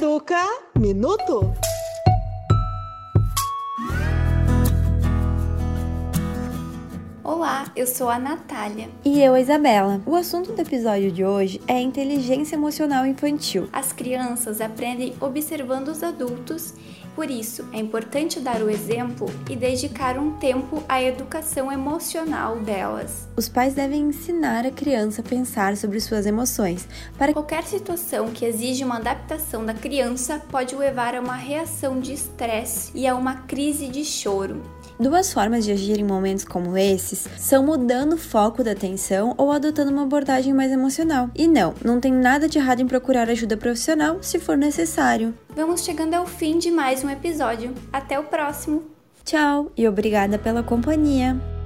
Educa Minuto. Olá, eu sou a Natália. E eu, a Isabela. O assunto do episódio de hoje é a inteligência emocional infantil. As crianças aprendem observando os adultos, por isso é importante dar o exemplo e dedicar um tempo à educação emocional delas. Os pais devem ensinar a criança a pensar sobre suas emoções. Para qualquer situação que exige uma adaptação da criança, pode levar a uma reação de estresse e a uma crise de choro. Duas formas de agir em momentos como são mudando o foco da atenção ou adotando uma abordagem mais emocional. E não, não tem nada de errado em procurar ajuda profissional se for necessário. Vamos chegando ao fim de mais um episódio. Até o próximo! Tchau e obrigada pela companhia!